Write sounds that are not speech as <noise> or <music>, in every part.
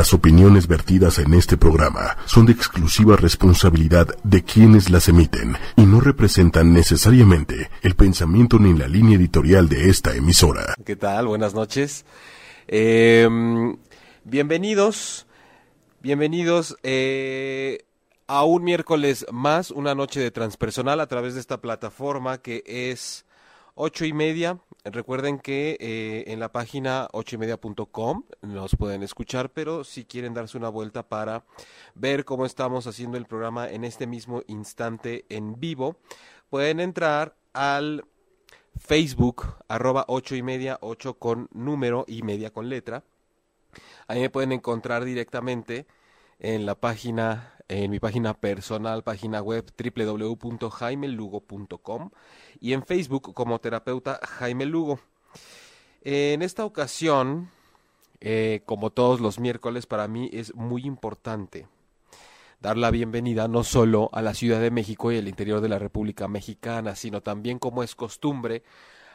Las opiniones vertidas en este programa son de exclusiva responsabilidad de quienes las emiten y no representan necesariamente el pensamiento ni la línea editorial de esta emisora. ¿Qué tal? Buenas noches. Eh, bienvenidos, bienvenidos eh, a un miércoles más, una noche de transpersonal a través de esta plataforma que es ocho y media. Recuerden que eh, en la página ocho y media.com nos pueden escuchar, pero si quieren darse una vuelta para ver cómo estamos haciendo el programa en este mismo instante en vivo, pueden entrar al Facebook, arroba ocho y media, ocho con número y media con letra. Ahí me pueden encontrar directamente en la página, en mi página personal, página web www.jaimelugo.com y en Facebook como terapeuta Jaime Lugo. En esta ocasión, eh, como todos los miércoles, para mí es muy importante dar la bienvenida no solo a la Ciudad de México y el interior de la República Mexicana, sino también como es costumbre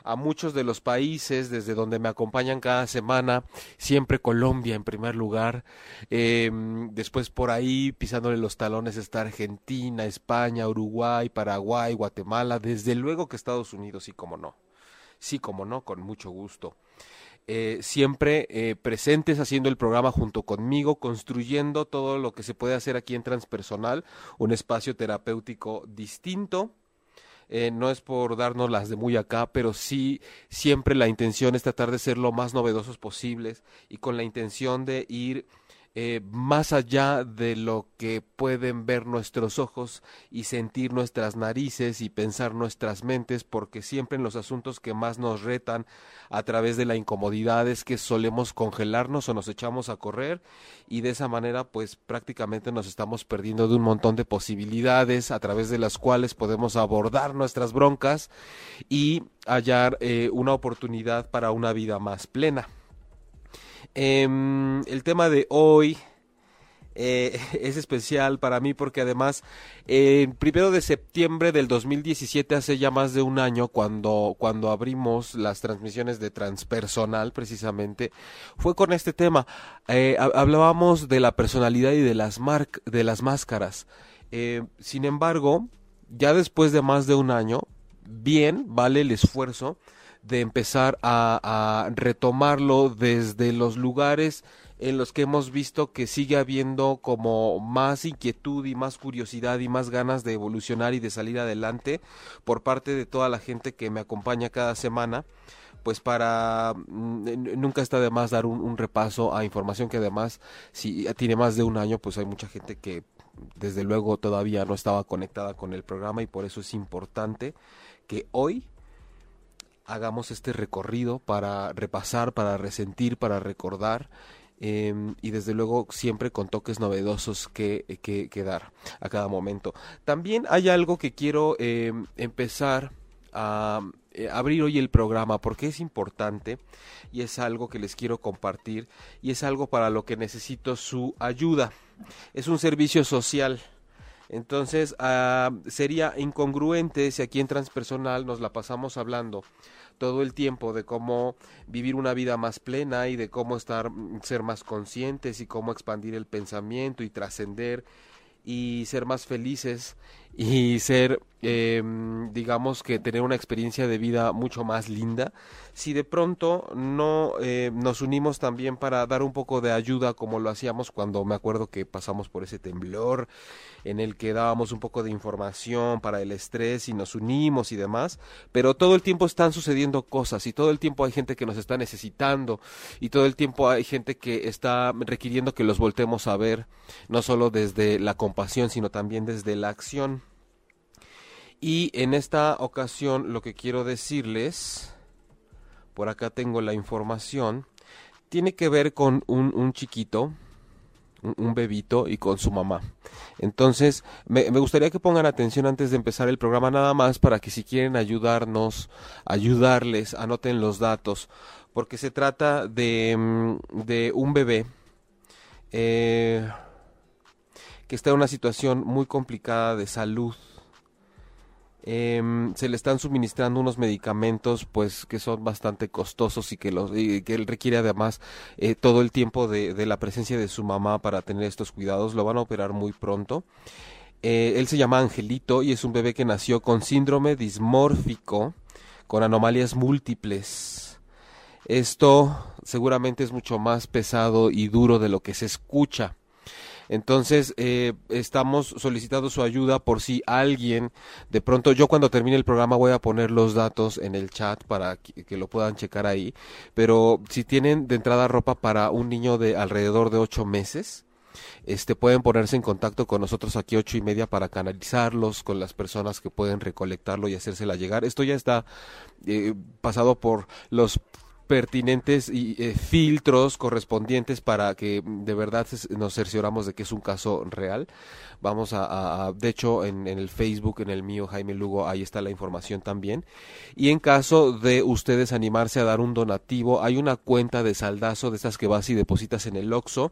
a muchos de los países desde donde me acompañan cada semana, siempre Colombia en primer lugar, eh, después por ahí pisándole los talones está Argentina, España, Uruguay, Paraguay, Guatemala, desde luego que Estados Unidos, sí como no, sí como no, con mucho gusto. Eh, siempre eh, presentes haciendo el programa junto conmigo, construyendo todo lo que se puede hacer aquí en Transpersonal, un espacio terapéutico distinto, eh, no es por darnos las de muy acá, pero sí siempre la intención es tratar de ser lo más novedosos posibles y con la intención de ir eh, más allá de lo que pueden ver nuestros ojos y sentir nuestras narices y pensar nuestras mentes, porque siempre en los asuntos que más nos retan a través de la incomodidad es que solemos congelarnos o nos echamos a correr y de esa manera pues prácticamente nos estamos perdiendo de un montón de posibilidades a través de las cuales podemos abordar nuestras broncas y hallar eh, una oportunidad para una vida más plena. Em, el tema de hoy eh, <laughs> es especial para mí porque además el primero de septiembre del 2017 hace ya más de un año cuando cuando abrimos las transmisiones de transpersonal precisamente fue con este tema. Eh, hablábamos de la personalidad y de las de las máscaras. Eh, sin embargo ya después de más de un año bien vale el esfuerzo de empezar a, retomarlo desde los lugares en los que hemos visto que sigue habiendo como más inquietud y más curiosidad y más ganas de evolucionar y de salir adelante por parte de toda la gente que me acompaña cada semana pues para mm, nunca está de más dar un, un, repaso a información que además si tiene más de un año pues hay mucha gente que desde luego todavía no estaba conectada con el programa y por eso es importante que hoy hagamos este recorrido para repasar, para resentir, para recordar em, y desde luego siempre con toques novedosos que, que, dar a cada momento. También hay algo que quiero em, empezar a eh, abrir hoy el programa porque es importante y es algo que les quiero compartir y es algo para lo que necesito su ayuda. Es un servicio social entonces, ah, sería incongruente si aquí en Transpersonal nos la pasamos hablando todo el tiempo de cómo vivir una vida más plena y de cómo estar ser más conscientes y cómo expandir el pensamiento y trascender y ser más felices y ser, eh, digamos que tener una experiencia de vida mucho más linda, si de pronto no eh, nos unimos también para dar un poco de ayuda como lo hacíamos cuando me acuerdo que pasamos por ese temblor en el que dábamos un poco de información para el estrés y nos unimos y demás, pero todo el tiempo están sucediendo cosas y todo el tiempo hay gente que nos está necesitando y todo el tiempo hay gente que está requiriendo que los voltemos a ver, no solo desde la compasión, sino también desde la acción. Y en esta ocasión lo que quiero decirles, por acá tengo la información, tiene que ver con un, un chiquito, un, bebito y con su mamá. Entonces, me, gustaría que pongan atención antes de empezar el programa nada más para que si quieren ayudarnos, ayudarles, anoten los datos, porque se trata de, mm, de un bebé eh, que está en una situación muy complicada de salud Em, se le están suministrando unos medicamentos pues que son bastante costosos y que, los, que él requiere además eh, todo el tiempo de, la presencia de su mamá para tener estos cuidados. Lo van a operar muy pronto. Eh, él se llama Angelito y es un bebé que nació con síndrome dismórfico, con anomalías múltiples. Esto seguramente es mucho más pesado y duro de lo que se escucha. Entonces, eh, estamos solicitando su ayuda por si alguien, de pronto, yo cuando termine el programa voy a poner los datos en el chat para que, lo puedan checar ahí, pero si tienen de entrada ropa para un niño de alrededor de ocho meses, este pueden ponerse en contacto con nosotros aquí ocho y media para canalizarlos con las personas que pueden recolectarlo y hacérsela llegar. Esto ya está eh, pasado por los pertinentes y eh, filtros correspondientes para que de verdad nos cercioramos de que es un caso real. Vamos a, de hecho, en, el Facebook, en el mío, Jaime Lugo, ahí está la información también. Y en caso de ustedes animarse a dar un donativo, hay una cuenta de saldazo de estas que vas y depositas en el OXO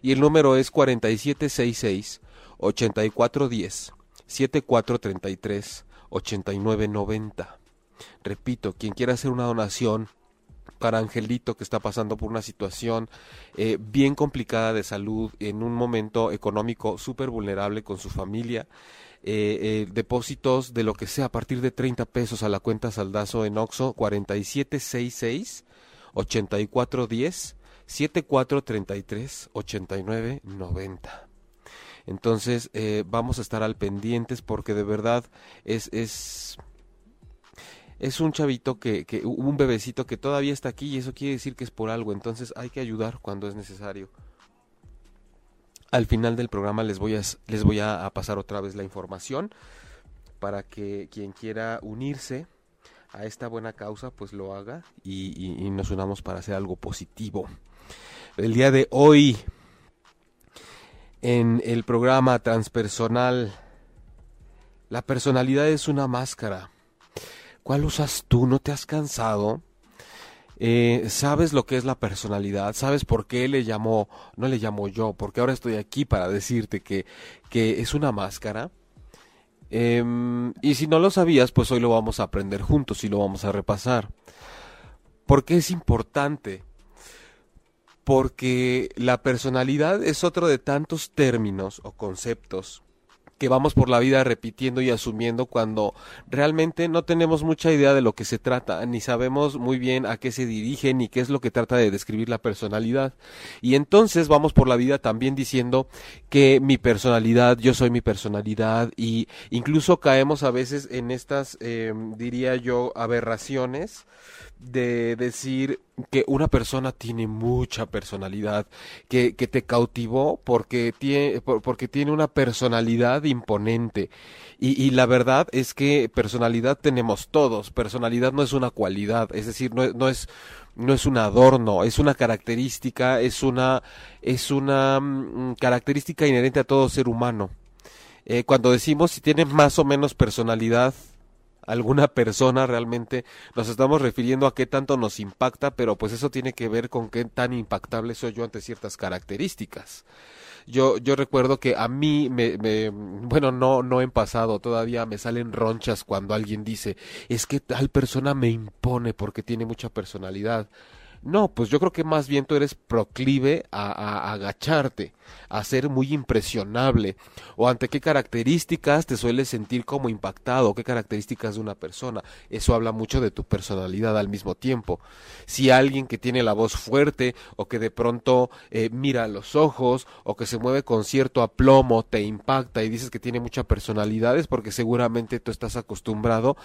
y el número es 4766 8410 7433 8990. Repito, quien quiera hacer una donación Angelito que está pasando por una situación eh, bien complicada de salud en un momento económico súper vulnerable con su familia. Eh, eh, depósitos de lo que sea a partir de 30 pesos a la cuenta Saldazo en Oxo 4766 8410 7433 8990. Entonces vamos a estar al pendientes porque de verdad es, es es un chavito que, que, un bebecito que todavía está aquí y eso quiere decir que es por algo, entonces hay que ayudar cuando es necesario. Al final del programa les voy a, les voy a, pasar otra vez la información para que quien quiera unirse a esta buena causa pues lo haga y, y nos unamos para hacer algo positivo. El día de hoy en el programa transpersonal la personalidad es una máscara ¿Cuál usas tú? ¿No te has cansado? Eh, ¿Sabes lo que es la personalidad? ¿Sabes por qué le llamó, no le llamo yo? Porque ahora estoy aquí para decirte que, que es una máscara. Em, y si no lo sabías, pues hoy lo vamos a aprender juntos y lo vamos a repasar. ¿Por qué es importante? Porque la personalidad es otro de tantos términos o conceptos que vamos por la vida repitiendo y asumiendo cuando realmente no tenemos mucha idea de lo que se trata, ni sabemos muy bien a qué se dirige ni qué es lo que trata de describir la personalidad. Y entonces vamos por la vida también diciendo que mi personalidad, yo soy mi personalidad, y incluso caemos a veces en estas, eh, diría yo, aberraciones de decir que una persona tiene mucha personalidad, que, que te cautivó porque tiene, porque tiene una personalidad imponente. Y, y, la verdad es que personalidad tenemos todos, personalidad no es una cualidad, es decir, no, no es no es un adorno, es una característica, es una, es una mm, característica inherente a todo ser humano. Eh, cuando decimos si tiene más o menos personalidad, alguna persona realmente nos estamos refiriendo a qué tanto nos impacta, pero pues eso tiene que ver con qué tan impactable soy yo ante ciertas características. Yo, yo recuerdo que a mí me, me, bueno, no, no en pasado, todavía me salen ronchas cuando alguien dice, es que tal persona me impone porque tiene mucha personalidad. No, pues yo creo que más bien tú eres proclive a, agacharte, a ser muy impresionable, o ante qué características te sueles sentir como impactado, qué características de una persona. Eso habla mucho de tu personalidad al mismo tiempo. Si alguien que tiene la voz fuerte, o que de pronto eh, mira a los ojos, o que se mueve con cierto aplomo, te impacta y dices que tiene mucha personalidad, es porque seguramente tú estás acostumbrado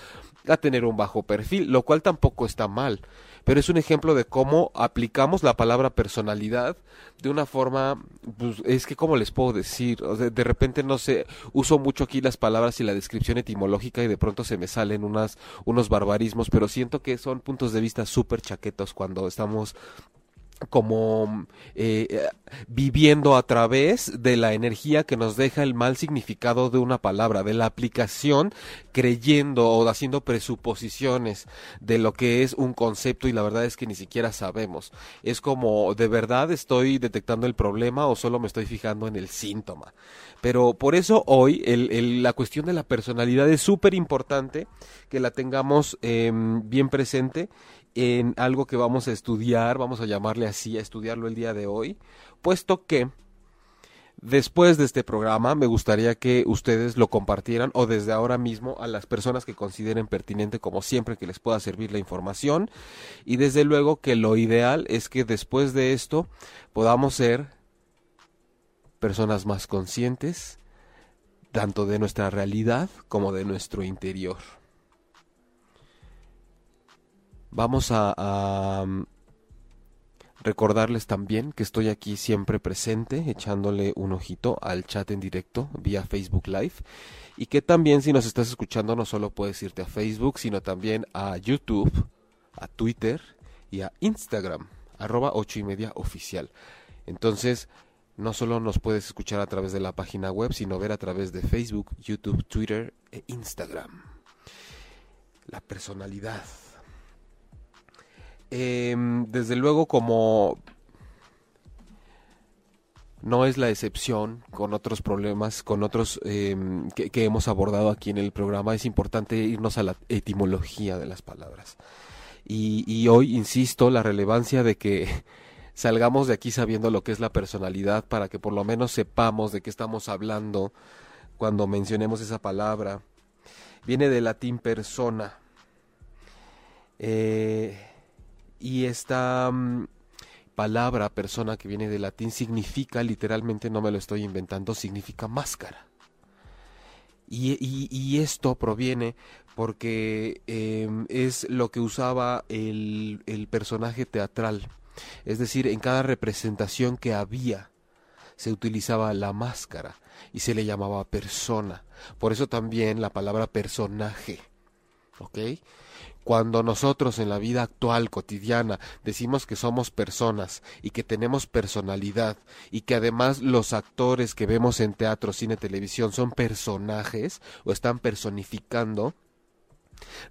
a tener un bajo perfil, lo cual tampoco está mal pero es un ejemplo de cómo aplicamos la palabra personalidad de una forma, pues, es que como les puedo decir, de repente no sé, uso mucho aquí las palabras y la descripción etimológica y de pronto se me salen unas, unos barbarismos, pero siento que son puntos de vista súper chaquetos cuando estamos como eh, viviendo a través de la energía que nos deja el mal significado de una palabra, de la aplicación, creyendo o haciendo presuposiciones de lo que es un concepto y la verdad es que ni siquiera sabemos. Es como, ¿de verdad estoy detectando el problema o solo me estoy fijando en el síntoma? Pero por eso hoy el, la cuestión de la personalidad es súper importante que la tengamos em, bien presente en algo que vamos a estudiar, vamos a llamarle así, a estudiarlo el día de hoy, puesto que después de este programa me gustaría que ustedes lo compartieran o desde ahora mismo a las personas que consideren pertinente como siempre que les pueda servir la información y desde luego que lo ideal es que después de esto podamos ser personas más conscientes tanto de nuestra realidad como de nuestro interior. Vamos a, mm, recordarles también que estoy aquí siempre presente, echándole un ojito al chat en directo vía Facebook Live. Y que también si nos estás escuchando no solo puedes irte a Facebook, sino también a YouTube, a Twitter y a Instagram, arroba ocho y media. Entonces, no solo nos puedes escuchar a través de la página web, sino ver a través de Facebook, YouTube, Twitter e Instagram. La personalidad. Em, desde luego como no es la excepción con otros problemas, con otros em, que, hemos abordado aquí en el programa, es importante irnos a la etimología de las palabras. Y, hoy insisto la relevancia de que <laughs> salgamos de aquí sabiendo lo que es la personalidad para que por lo menos sepamos de qué estamos hablando cuando mencionemos esa palabra. Viene del latín persona. Eh, y esta mm, palabra, persona que viene del latín, significa, literalmente no me lo estoy inventando, significa máscara. Y, y, esto proviene porque em, es lo que usaba el, el personaje teatral. Es decir, en cada representación que había se utilizaba la máscara y se le llamaba persona. Por eso también la palabra personaje. ¿Ok? Cuando nosotros en la vida actual, cotidiana, decimos que somos personas y que tenemos personalidad y que además los actores que vemos en teatro, cine, televisión son personajes o están personificando,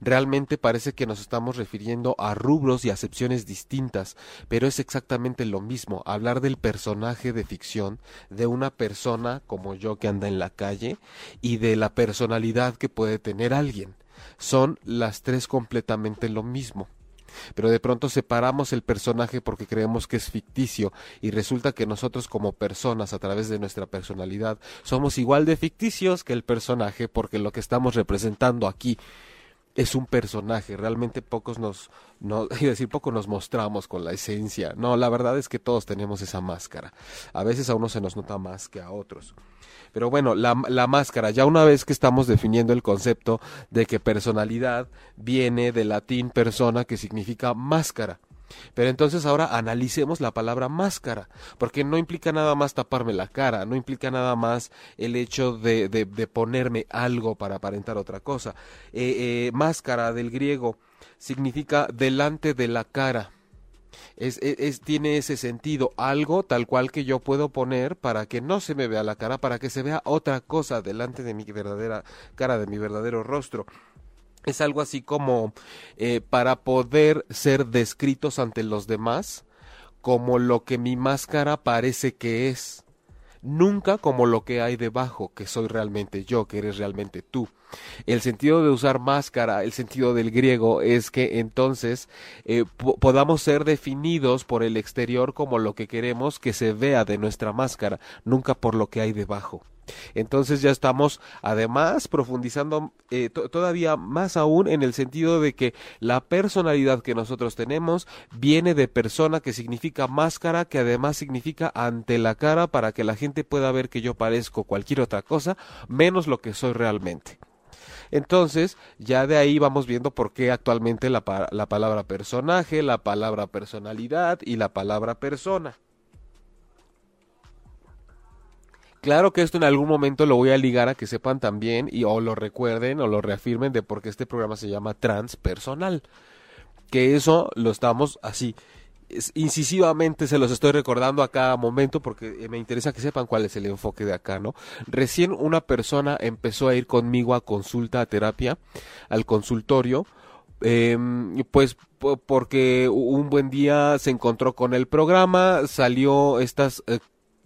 Realmente parece que nos estamos refiriendo a rubros y acepciones distintas, pero es exactamente lo mismo hablar del personaje de ficción, de una persona como yo que anda en la calle, y de la personalidad que puede tener alguien son las tres completamente lo mismo. Pero de pronto separamos el personaje porque creemos que es ficticio y resulta que nosotros como personas a través de nuestra personalidad somos igual de ficticios que el personaje porque lo que estamos representando aquí es un personaje, realmente pocos nos, no, <laughs> decir poco nos mostramos con la esencia. No, la verdad es que todos tenemos esa máscara. A veces a uno se nos nota más que a otros. Pero bueno, la, la máscara, ya una vez que estamos definiendo el concepto de que personalidad viene del latín persona que significa máscara. Pero entonces ahora analicemos la palabra máscara, porque no implica nada más taparme la cara, no implica nada más el hecho de, de, ponerme algo para aparentar otra cosa. Eh, eh, máscara del griego significa delante de la cara es, tiene ese sentido, algo tal cual que yo puedo poner para que no se me vea la cara, para que se vea otra cosa delante de mi verdadera cara, de mi verdadero rostro. Es algo así como eh, para poder ser descritos ante los demás como lo que mi máscara parece que es nunca como lo que hay debajo, que soy realmente yo, que eres realmente tú. El sentido de usar máscara, el sentido del griego, es que entonces eh, podamos ser definidos por el exterior como lo que queremos que se vea de nuestra máscara, nunca por lo que hay debajo. Entonces ya estamos además profundizando eh, todavía más aún en el sentido de que la personalidad que nosotros tenemos viene de persona que significa máscara, que además significa ante la cara para que la gente pueda ver que yo parezco cualquier otra cosa menos lo que soy realmente. Entonces, ya de ahí vamos viendo por qué actualmente la, la palabra personaje, la palabra personalidad y la palabra persona. Claro que esto en algún momento lo voy a ligar a que sepan también y o lo recuerden o lo reafirmen de por qué este programa se llama transpersonal. Que eso lo estamos así incisivamente se los estoy recordando a cada momento porque me interesa que sepan cuál es el enfoque de acá, ¿no? Recién una persona empezó a ir conmigo a consulta, a terapia, al consultorio, eh, pues porque un buen día se encontró con el programa, salió estas eh,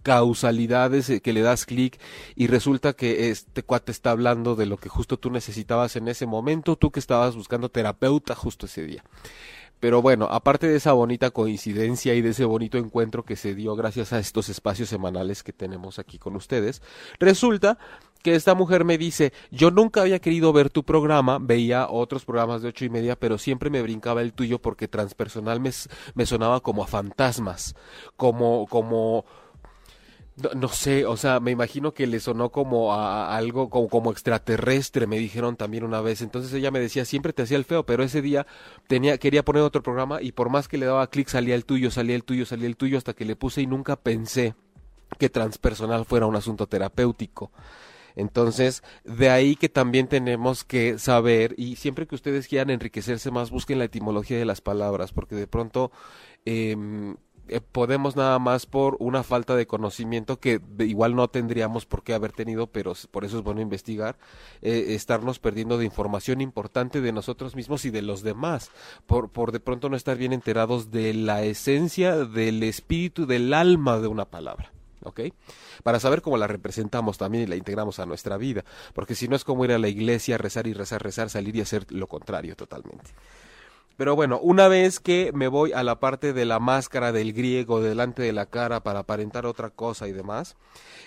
causalidades eh, que le das clic y resulta que este cuate está hablando de lo que justo tú necesitabas en ese momento, tú que estabas buscando terapeuta justo ese día. Pero bueno, aparte de esa bonita coincidencia y de ese bonito encuentro que se dio gracias a estos espacios semanales que tenemos aquí con ustedes, resulta que esta mujer me dice, yo nunca había querido ver tu programa, veía otros programas de ocho y media, pero siempre me brincaba el tuyo porque transpersonal me, me sonaba como a fantasmas, como, como, no, sé, o sea, me imagino que le sonó como a, algo como, como, extraterrestre, me dijeron también una vez. Entonces ella me decía, siempre te hacía el feo, pero ese día tenía, quería poner otro programa y por más que le daba clic salía el tuyo, salía el tuyo, salía el tuyo, hasta que le puse y nunca pensé que transpersonal fuera un asunto terapéutico. Entonces, de ahí que también tenemos que saber, y siempre que ustedes quieran enriquecerse más, busquen la etimología de las palabras, porque de pronto eh, eh, podemos nada más por una falta de conocimiento que igual no tendríamos por qué haber tenido, pero por eso es bueno investigar, eh, estarnos perdiendo de información importante de nosotros mismos y de los demás, por, por de pronto no estar bien enterados de la esencia, del espíritu, del alma de una palabra. ¿ok? Para saber cómo la representamos también y la integramos a nuestra vida, porque si no es como ir a la iglesia, rezar y rezar, rezar, salir y hacer lo contrario totalmente. Pero bueno, una vez que me voy a la parte de la máscara del griego delante de la cara para aparentar otra cosa y demás,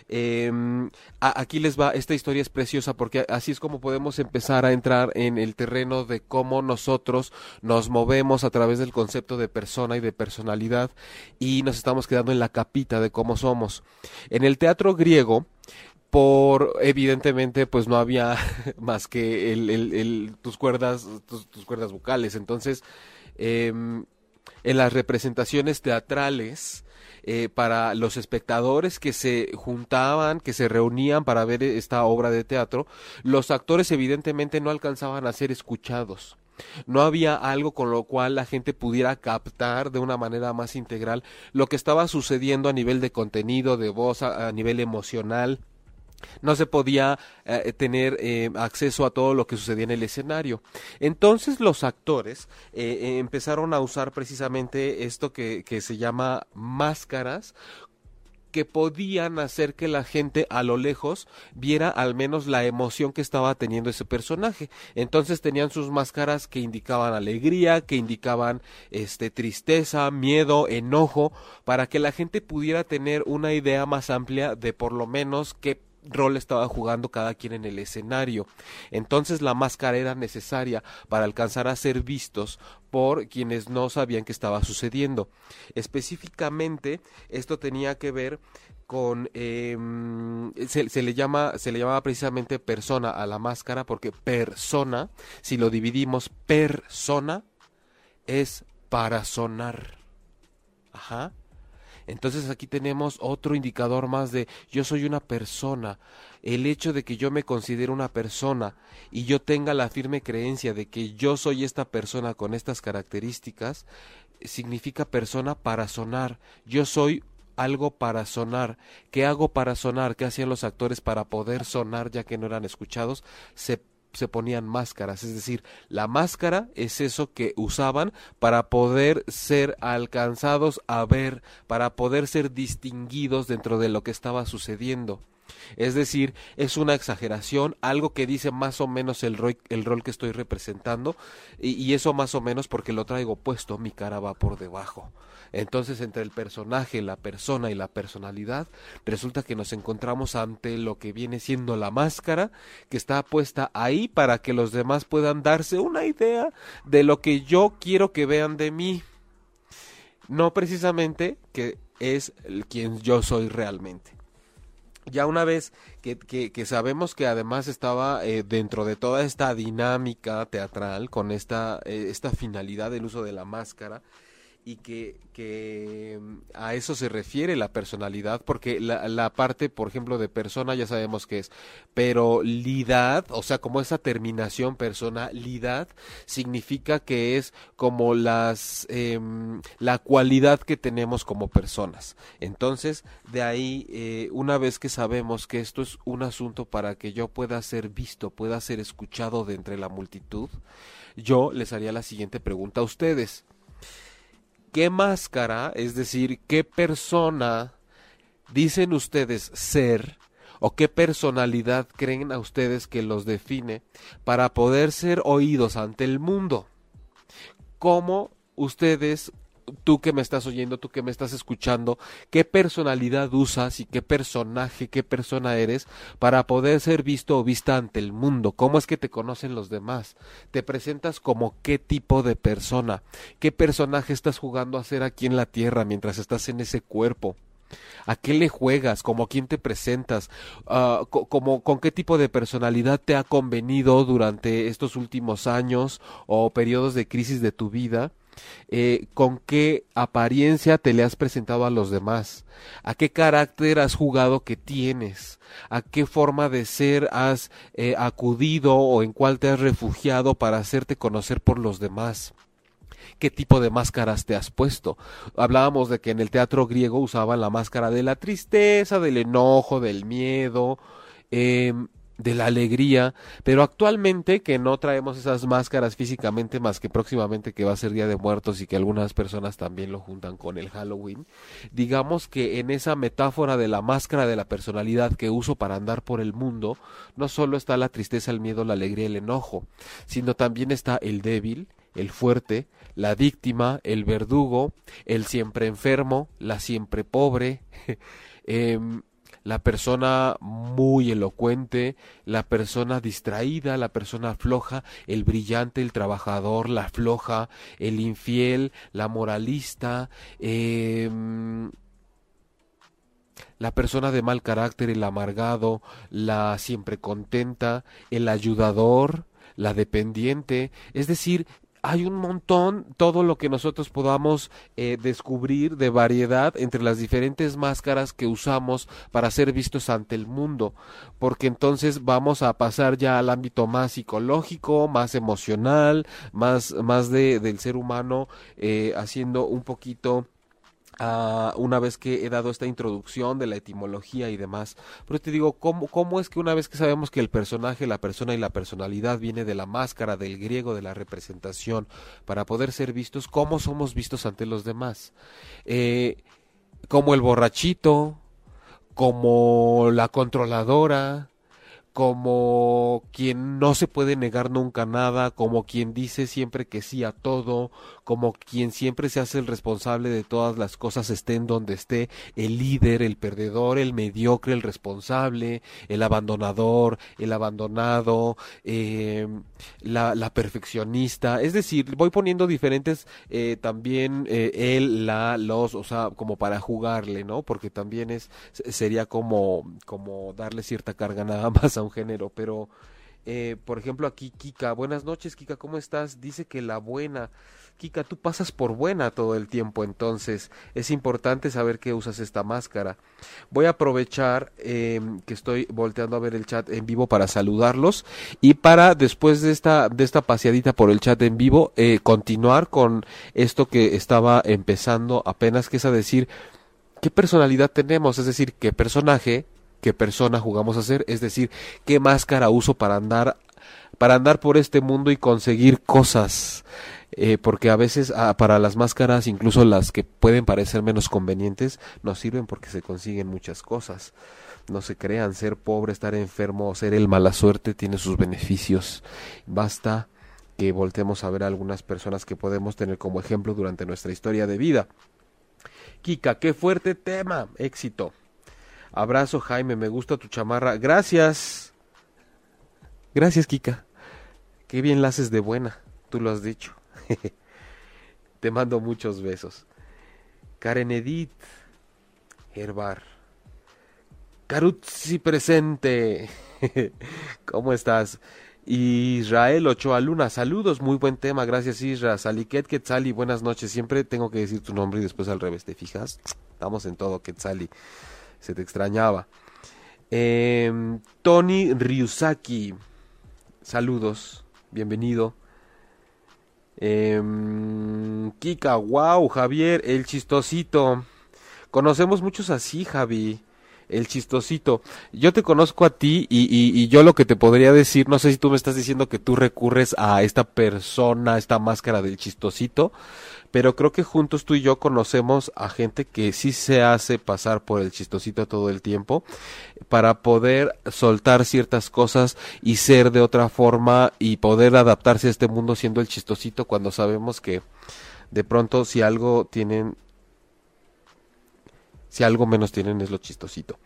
em, aquí les va, esta historia es preciosa porque así es como podemos empezar a entrar en el terreno de cómo nosotros nos movemos a través del concepto de persona y de personalidad y nos estamos quedando en la capita de cómo somos. En el teatro griego, por evidentemente pues no había <laughs> más que el, tus cuerdas tus, cuerdas vocales entonces em, en las representaciones teatrales eh, para los espectadores que se juntaban, que se reunían para ver esta obra de teatro, los actores evidentemente no alcanzaban a ser escuchados. No había algo con lo cual la gente pudiera captar de una manera más integral lo que estaba sucediendo a nivel de contenido, de voz, a nivel emocional, no se podía eh, tener eh, acceso a todo lo que sucedía en el escenario. Entonces los actores eh, empezaron a usar precisamente esto que, que se llama máscaras que podían hacer que la gente a lo lejos viera al menos la emoción que estaba teniendo ese personaje. Entonces tenían sus máscaras que indicaban alegría, que indicaban este tristeza, miedo, enojo, para que la gente pudiera tener una idea más amplia de por lo menos qué rol estaba jugando cada quien en el escenario. Entonces la máscara era necesaria para alcanzar a ser vistos por quienes no sabían qué estaba sucediendo. Específicamente, esto tenía que ver con em, se, le llama se le llamaba precisamente persona a la máscara porque persona si lo dividimos persona es para sonar ajá entonces aquí tenemos otro indicador más de yo soy una persona. El hecho de que yo me considere una persona y yo tenga la firme creencia de que yo soy esta persona con estas características, significa persona para sonar. Yo soy algo para sonar. ¿Qué hago para sonar? ¿Qué hacían los actores para poder sonar ya que no eran escuchados? Se se ponían máscaras, es decir, la máscara es eso que usaban para poder ser alcanzados a ver, para poder ser distinguidos dentro de lo que estaba sucediendo. Es decir, es una exageración, algo que dice más o menos el rol, el rol que estoy representando, y, y eso más o menos porque lo traigo puesto, mi cara va por debajo. Entonces, entre el personaje, la persona y la personalidad, resulta que nos encontramos ante lo que viene siendo la máscara que está puesta ahí para que los demás puedan darse una idea de lo que yo quiero que vean de mí. No precisamente que es quien yo soy realmente ya una vez que, que, sabemos que además estaba eh, dentro de toda esta dinámica teatral con esta, eh, esta finalidad del uso de la máscara y que, que mm, a eso se refiere la personalidad, porque la, parte, por ejemplo, de persona ya sabemos que es, pero lidad, o sea, como esa terminación personalidad, significa que es como las, eh, la cualidad que tenemos como personas. Entonces, de ahí, eh, una vez que sabemos que esto es un asunto para que yo pueda ser visto, pueda ser escuchado de entre la multitud, yo les haría la siguiente pregunta a ustedes qué máscara, es decir, qué persona dicen ustedes ser o qué personalidad creen a ustedes que los define para poder ser oídos ante el mundo. ¿Cómo ustedes tú que me estás oyendo, tú que me estás escuchando, qué personalidad usas y qué personaje, qué persona eres para poder ser visto o vista ante el mundo. ¿Cómo es que te conocen los demás? ¿Te presentas como qué tipo de persona? ¿Qué personaje estás jugando a ser aquí en la tierra mientras estás en ese cuerpo? ¿A qué le juegas? ¿Cómo quién te presentas? Uh, como, ¿Con qué tipo de personalidad te ha convenido durante estos últimos años o periodos de crisis de tu vida? Eh, con qué apariencia te le has presentado a los demás, a qué carácter has jugado que tienes, a qué forma de ser has eh, acudido o en cuál te has refugiado para hacerte conocer por los demás qué tipo de máscaras te has puesto. Hablábamos de que en el teatro griego usaban la máscara de la tristeza, del enojo, del miedo. Eh, de la alegría, pero actualmente que no traemos esas máscaras físicamente más que próximamente que va a ser Día de Muertos y que algunas personas también lo juntan con el Halloween, digamos que en esa metáfora de la máscara de la personalidad que uso para andar por el mundo, no solo está la tristeza, el miedo, la alegría, el enojo, sino también está el débil, el fuerte, la víctima, el verdugo, el siempre enfermo, la siempre pobre, <laughs> eh, la persona muy elocuente, la persona distraída, la persona floja, el brillante, el trabajador, la floja, el infiel, la moralista, eh, la persona de mal carácter, el amargado, la siempre contenta, el ayudador, la dependiente, es decir, hay un montón, todo lo que nosotros podamos eh, descubrir de variedad entre las diferentes máscaras que usamos para ser vistos ante el mundo, porque entonces vamos a pasar ya al ámbito más psicológico, más emocional, más, más de, del ser humano, eh, haciendo un poquito Uh, una vez que he dado esta introducción de la etimología y demás. Pero te digo, ¿cómo, ¿cómo es que una vez que sabemos que el personaje, la persona y la personalidad viene de la máscara, del griego, de la representación, para poder ser vistos, cómo somos vistos ante los demás? Eh, como el borrachito, como la controladora, como quien no se puede negar nunca nada, como quien dice siempre que sí a todo, como quien siempre se hace el responsable de todas las cosas estén donde esté, el líder, el perdedor, el mediocre, el responsable, el abandonador, el abandonado, eh, la, la, perfeccionista, es decir, voy poniendo diferentes eh, también eh, él, la, los, o sea, como para jugarle, ¿no? Porque también es sería como como darle cierta carga nada <laughs> más a un género, pero eh, por ejemplo aquí Kika, buenas noches Kika, ¿cómo estás? Dice que la buena, Kika, tú pasas por buena todo el tiempo, entonces es importante saber que usas esta máscara. Voy a aprovechar eh, que estoy volteando a ver el chat en vivo para saludarlos y para después de esta, de esta paseadita por el chat en vivo, eh, continuar con esto que estaba empezando apenas, que es a decir, ¿qué personalidad tenemos? Es decir, ¿qué personaje qué persona jugamos a ser, es decir, qué máscara uso para andar para andar por este mundo y conseguir cosas. Eh, porque a veces ah, para las máscaras, incluso las que pueden parecer menos convenientes, nos sirven porque se consiguen muchas cosas. No se crean, ser pobre, estar enfermo, ser el mala suerte tiene sus beneficios. Basta que voltemos a ver a algunas personas que podemos tener como ejemplo durante nuestra historia de vida. Kika, qué fuerte tema, éxito. Abrazo, Jaime, me gusta tu chamarra. Gracias. Gracias, Kika. Qué bien la haces de buena, tú lo has dicho. <laughs> Te mando muchos besos. Karen Edith, Herbar. Caruzzi presente. <laughs> ¿Cómo estás? Israel Ochoa Luna, saludos, muy buen tema, gracias Isra. Saliket Quetzali, buenas noches. Siempre tengo que decir tu nombre y después al revés, ¿te fijas? Estamos en todo, Quetzali. Se te extrañaba. Em, Tony Ryusaki, saludos, bienvenido. Em, Kika, wow, Javier, el chistosito. Conocemos muchos así, Javi el chistosito. Yo te conozco a ti y, y, yo lo que te podría decir, no sé si tú me estás diciendo que tú recurres a esta persona, esta máscara del chistosito, pero creo que juntos tú y yo conocemos a gente que sí se hace pasar por el chistosito todo el tiempo para poder soltar ciertas cosas y ser de otra forma y poder adaptarse a este mundo siendo el chistosito cuando sabemos que de pronto si algo tienen si algo menos tienen es lo chistosito.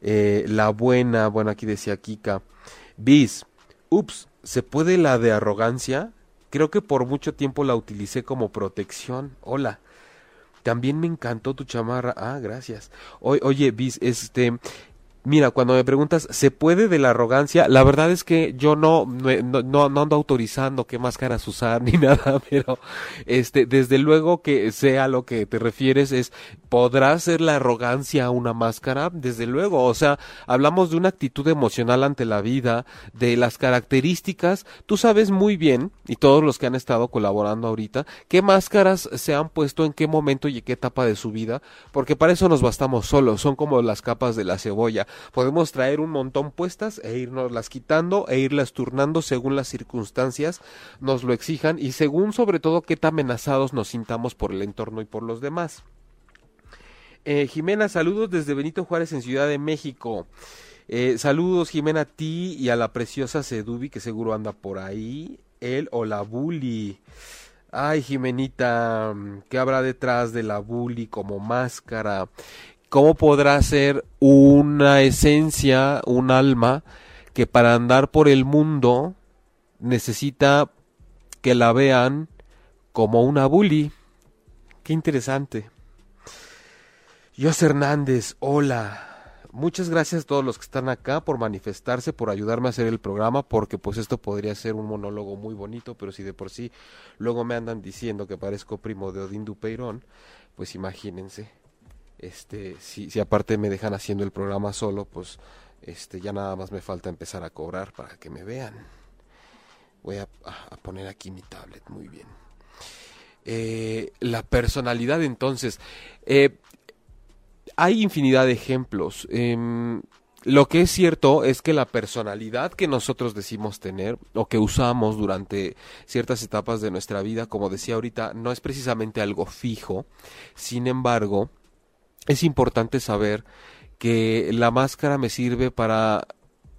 Eh, la buena, bueno, aquí decía Kika. Bis, ups, ¿se puede la de arrogancia? Creo que por mucho tiempo la utilicé como protección. Hola. También me encantó tu chamarra. Ah, gracias. oye, Bis, este, Mira, cuando me preguntas, ¿se puede de la arrogancia? La verdad es que yo no, no, no, ando autorizando qué máscaras usar ni <laughs> nada, pero este, desde luego que sea lo que te refieres es, ¿podrá ser la arrogancia una máscara? Desde luego, o sea, hablamos de una actitud emocional ante la vida, de las características, tú sabes muy bien, y todos los que han estado colaborando ahorita, qué máscaras se han puesto en qué momento y qué etapa de su vida, porque para eso nos bastamos solos, son como las capas de la cebolla Podemos traer un montón puestas e irnos las quitando e irlas turnando según las circunstancias nos lo exijan y según sobre todo qué tan amenazados nos sintamos por el entorno y por los demás. Eh, Jimena, saludos desde Benito Juárez en Ciudad de México. Eh, saludos Jimena a ti y a la preciosa Sedubi que seguro anda por ahí. Él o la Bully. Ay, Jimenita, ¿qué habrá detrás de la bully como máscara? ¿Cómo podrá ser una esencia, un alma, que para andar por el mundo necesita que la vean como una bully? Qué interesante. José Hernández, hola. Muchas gracias a todos los que están acá por manifestarse, por ayudarme a hacer el programa, porque pues esto podría ser un monólogo muy bonito, pero si de por sí luego me andan diciendo que parezco primo de Odín Dupeirón, pues imagínense este, si, si aparte me dejan haciendo el programa solo, pues este, ya nada más me falta empezar a cobrar para que me vean. Voy a, poner aquí mi tablet, muy bien. Eh, la personalidad entonces. Eh, hay infinidad de ejemplos. Em, lo que es cierto es que la personalidad que nosotros decimos tener o que usamos durante ciertas etapas de nuestra vida, como decía ahorita, no es precisamente algo fijo. Sin embargo, es importante saber que la máscara me sirve para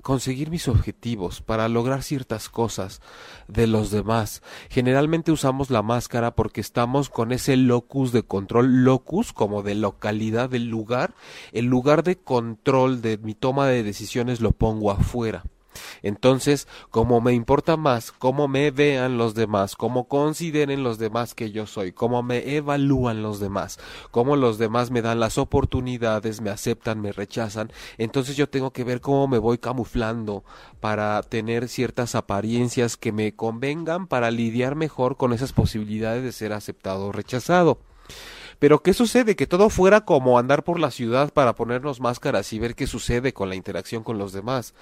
conseguir mis objetivos, para lograr ciertas cosas de los demás. Generalmente usamos la máscara porque estamos con ese locus de control, locus como de localidad del lugar, el lugar de control de mi toma de decisiones lo pongo afuera. Entonces, como me importa más cómo me vean los demás, cómo consideren los demás que yo soy, cómo me evalúan los demás, cómo los demás me dan las oportunidades, me aceptan, me rechazan, entonces yo tengo que ver cómo me voy camuflando para tener ciertas apariencias que me convengan para lidiar mejor con esas posibilidades de ser aceptado o rechazado. Pero ¿qué sucede? Que todo fuera como andar por la ciudad para ponernos máscaras y ver qué sucede con la interacción con los demás.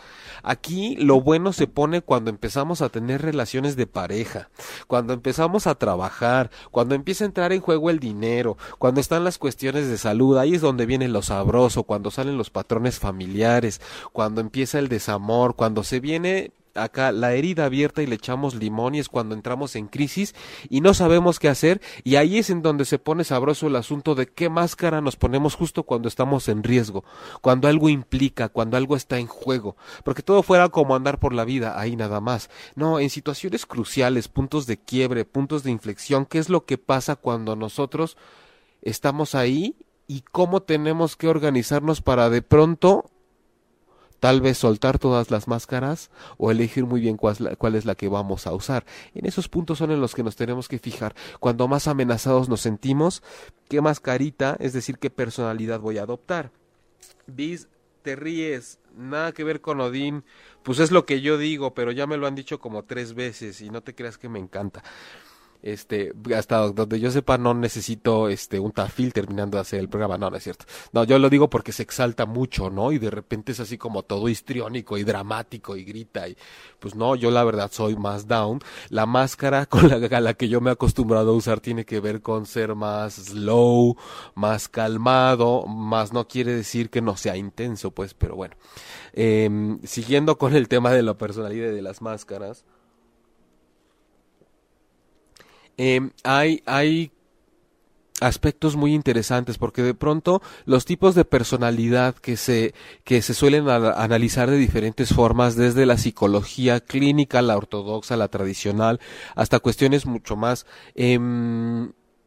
Aquí lo bueno se pone cuando empezamos a tener relaciones de pareja, cuando empezamos a trabajar, cuando empieza a entrar en juego el dinero, cuando están las cuestiones de salud, ahí es donde viene lo sabroso, cuando salen los patrones familiares, cuando empieza el desamor, cuando se viene acá la herida abierta y le echamos limón y es cuando entramos en crisis y no sabemos qué hacer. Y ahí es en donde se pone sabroso el asunto de qué máscara nos ponemos justo cuando estamos en riesgo, cuando algo implica, cuando algo está en juego, porque todo fuera como andar por la vida, ahí nada más. No, en situaciones cruciales, puntos de quiebre, puntos de inflexión, ¿qué es lo que pasa cuando nosotros estamos ahí y cómo tenemos que organizarnos para de pronto Tal vez soltar todas las máscaras o elegir muy bien cuál, es la que vamos a usar. En esos puntos son en los que nos tenemos que fijar. Cuando más amenazados nos sentimos, qué mascarita, es decir, qué personalidad voy a adoptar. Bis te ríes, nada que ver con Odín, pues es lo que yo digo, pero ya me lo han dicho como tres veces y no te creas que me encanta. Este, hasta donde yo sepa, no necesito este un tafil terminando de hacer el programa. No, no es cierto. No, yo lo digo porque se exalta mucho, ¿no? Y de repente es así como todo histriónico y dramático y grita. Y pues no, yo la verdad soy más down. La máscara <laughs> con la, que yo me he acostumbrado a usar tiene que ver con ser más slow, más calmado, más no quiere decir que no sea intenso, pues, pero bueno. Eh, siguiendo con el tema de la personalidad y de las máscaras. Eh, hay, hay aspectos muy interesantes porque de pronto los tipos de personalidad que se que se suelen analizar de diferentes formas desde la psicología clínica la ortodoxa la tradicional hasta cuestiones mucho más eh,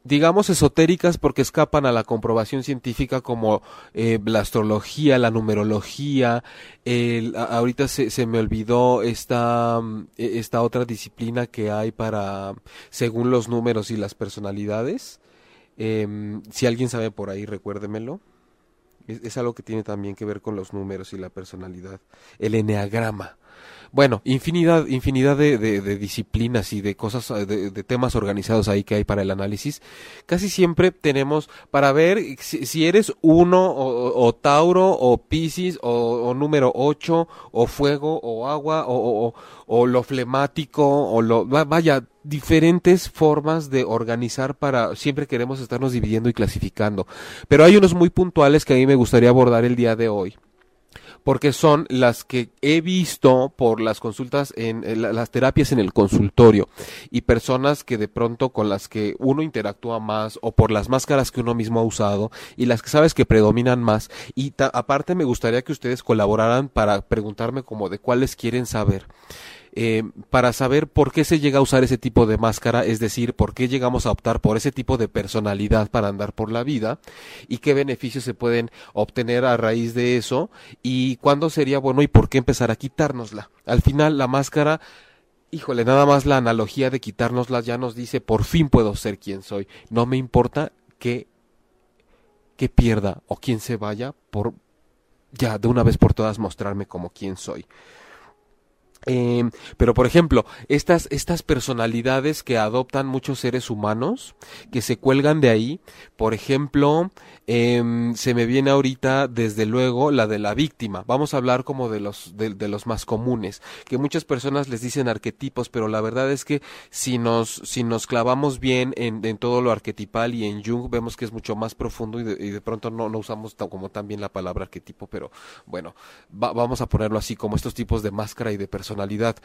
digamos esotéricas porque escapan a la comprobación científica como eh, la astrología, la numerología, el, ahorita se, se, me olvidó esta, mm, e, esta otra disciplina que hay para, según los números y las personalidades. Eh, si alguien sabe por ahí, recuérdemelo. Es, es algo que tiene también que ver con los números y la personalidad. El eneagrama bueno, infinidad, infinidad de, de, de disciplinas y de cosas, de, de, temas organizados ahí que hay para el análisis. Casi siempre tenemos para ver si, eres uno o, o, Tauro o Piscis o, o número 8 o fuego o agua o, o, lo flemático o lo, vaya, diferentes formas de organizar para siempre queremos estarnos dividiendo y clasificando. Pero hay unos muy puntuales que a mí me gustaría abordar el día de hoy porque son las que he visto por las consultas en, en, las terapias en el consultorio y personas que de pronto con las que uno interactúa más o por las máscaras que uno mismo ha usado y las que sabes que predominan más. Y aparte me gustaría que ustedes colaboraran para preguntarme como de cuáles quieren saber eh, para saber por qué se llega a usar ese tipo de máscara, es decir, por qué llegamos a optar por ese tipo de personalidad para andar por la vida y qué beneficios se pueden obtener a raíz de eso y cuándo sería bueno y por qué empezar a quitárnosla. Al final la máscara híjole, nada más la analogía de quitárnosla ya nos dice por fin puedo ser quien soy. No me importa que, que pierda o quien se vaya por ya de una vez por todas mostrarme como quien soy. Eh, pero por ejemplo, estas, estas personalidades que adoptan muchos seres humanos, que se cuelgan de ahí, por ejemplo, eh, se me viene ahorita desde luego la de la víctima. Vamos a hablar como de los, de, los más comunes, que muchas personas les dicen arquetipos, pero la verdad es que si nos, si nos clavamos bien en, en todo lo arquetipal y en Jung, vemos que es mucho más profundo y de, y de pronto no, usamos tan, como tan bien la palabra arquetipo, pero bueno, va, vamos a ponerlo así como estos tipos de máscara y de personalidad personalidad.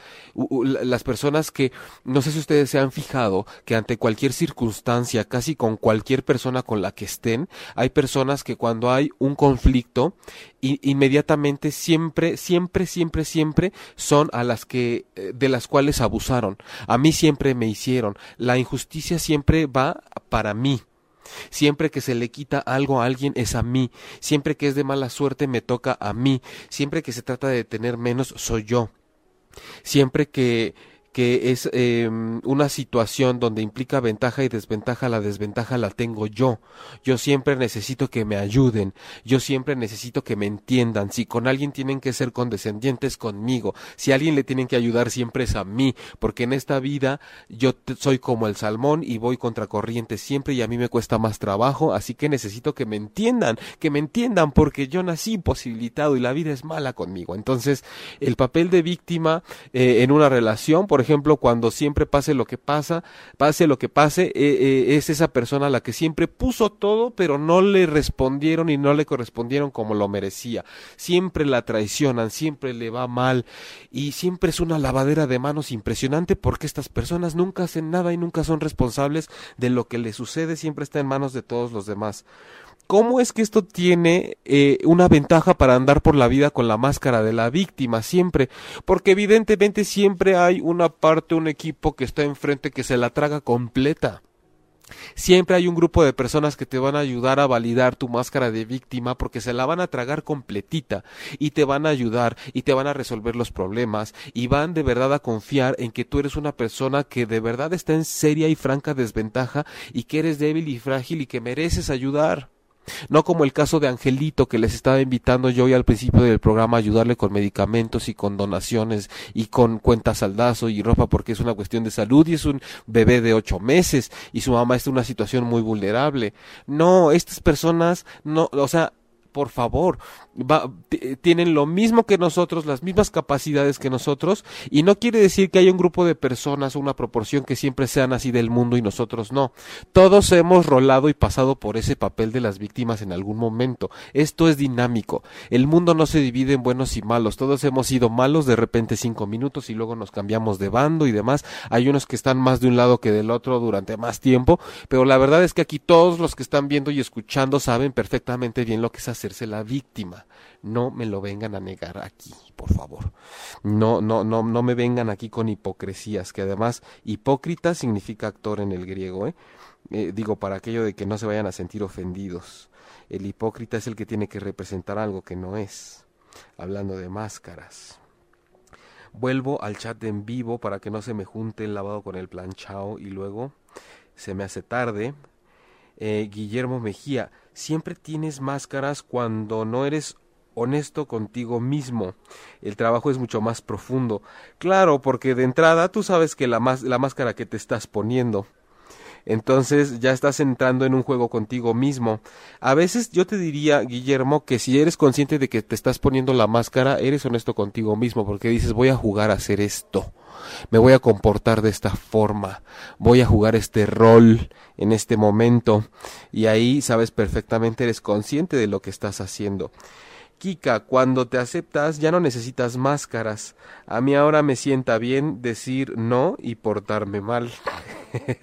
Las personas que, no sé si ustedes se han fijado, que ante cualquier circunstancia, casi con cualquier persona con la que estén, hay personas que cuando hay un conflicto, inmediatamente siempre, siempre, siempre, siempre son a las que, eh, de las cuales abusaron. A mí siempre me hicieron. La injusticia siempre va para mí. Siempre que se le quita algo a alguien es a mí. Siempre que es de mala suerte me toca a mí. Siempre que se trata de tener menos soy yo siempre que que es eh, una situación donde implica ventaja y desventaja, la desventaja la tengo yo. Yo siempre necesito que me ayuden, yo siempre necesito que me entiendan. Si con alguien tienen que ser condescendientes conmigo, si a alguien le tienen que ayudar siempre es a mí, porque en esta vida yo soy como el salmón y voy contracorriente siempre y a mí me cuesta más trabajo, así que necesito que me entiendan, que me entiendan porque yo nací imposibilitado y la vida es mala conmigo. Entonces, el papel de víctima eh, en una relación, por ejemplo, cuando siempre pase lo que pasa, pase lo que pase, eh, eh, es esa persona la que siempre puso todo, pero no le respondieron y no le correspondieron como lo merecía. Siempre la traicionan, siempre le va mal y siempre es una lavadera de manos impresionante porque estas personas nunca hacen nada y nunca son responsables de lo que les sucede, siempre está en manos de todos los demás. ¿Cómo es que esto tiene eh, una ventaja para andar por la vida con la máscara de la víctima siempre? Porque evidentemente siempre hay una parte, un equipo que está enfrente que se la traga completa. Siempre hay un grupo de personas que te van a ayudar a validar tu máscara de víctima porque se la van a tragar completita y te van a ayudar y te van a resolver los problemas y van de verdad a confiar en que tú eres una persona que de verdad está en seria y franca desventaja y que eres débil y frágil y que mereces ayudar. No como el caso de Angelito que les estaba invitando yo hoy al principio del programa a ayudarle con medicamentos y con donaciones y con cuentas saldazo y ropa porque es una cuestión de salud y es un bebé de ocho meses y su mamá está en una situación muy vulnerable. No, estas personas no, o sea, por favor, tienen lo mismo que nosotros, las mismas capacidades que nosotros, y no quiere decir que haya un grupo de personas una proporción que siempre sean así del mundo y nosotros no. Todos hemos rolado y pasado por ese papel de las víctimas en algún momento. Esto es dinámico. El mundo no se divide en buenos y malos. Todos hemos sido malos de repente cinco minutos y luego nos cambiamos de bando y demás. Hay unos que están más de un lado que del otro durante más tiempo, pero la verdad es que aquí todos los que están viendo y escuchando saben perfectamente bien lo que es hacerse la víctima. No me lo vengan a negar aquí, por favor. No, no, no, no me vengan aquí con hipocresías, que además hipócrita significa actor en el griego, ¿eh? Eh, digo, para aquello de que no se vayan a sentir ofendidos. El hipócrita es el que tiene que representar algo que no es. Hablando de máscaras. Vuelvo al chat en vivo para que no se me junte el lavado con el planchao y luego se me hace tarde. Eh, Guillermo Mejía, siempre tienes máscaras cuando no eres honesto contigo mismo. El trabajo es mucho más profundo. Claro, porque de entrada tú sabes que la, la máscara que te estás poniendo entonces ya estás entrando en un juego contigo mismo. A veces yo te diría, Guillermo, que si eres consciente de que te estás poniendo la máscara, eres honesto contigo mismo, porque dices, voy a jugar a hacer esto, me voy a comportar de esta forma, voy a jugar este rol en este momento, y ahí sabes perfectamente, eres consciente de lo que estás haciendo. Kika, cuando te aceptas ya no necesitas máscaras. A mí ahora me sienta bien decir no y portarme mal. <laughs>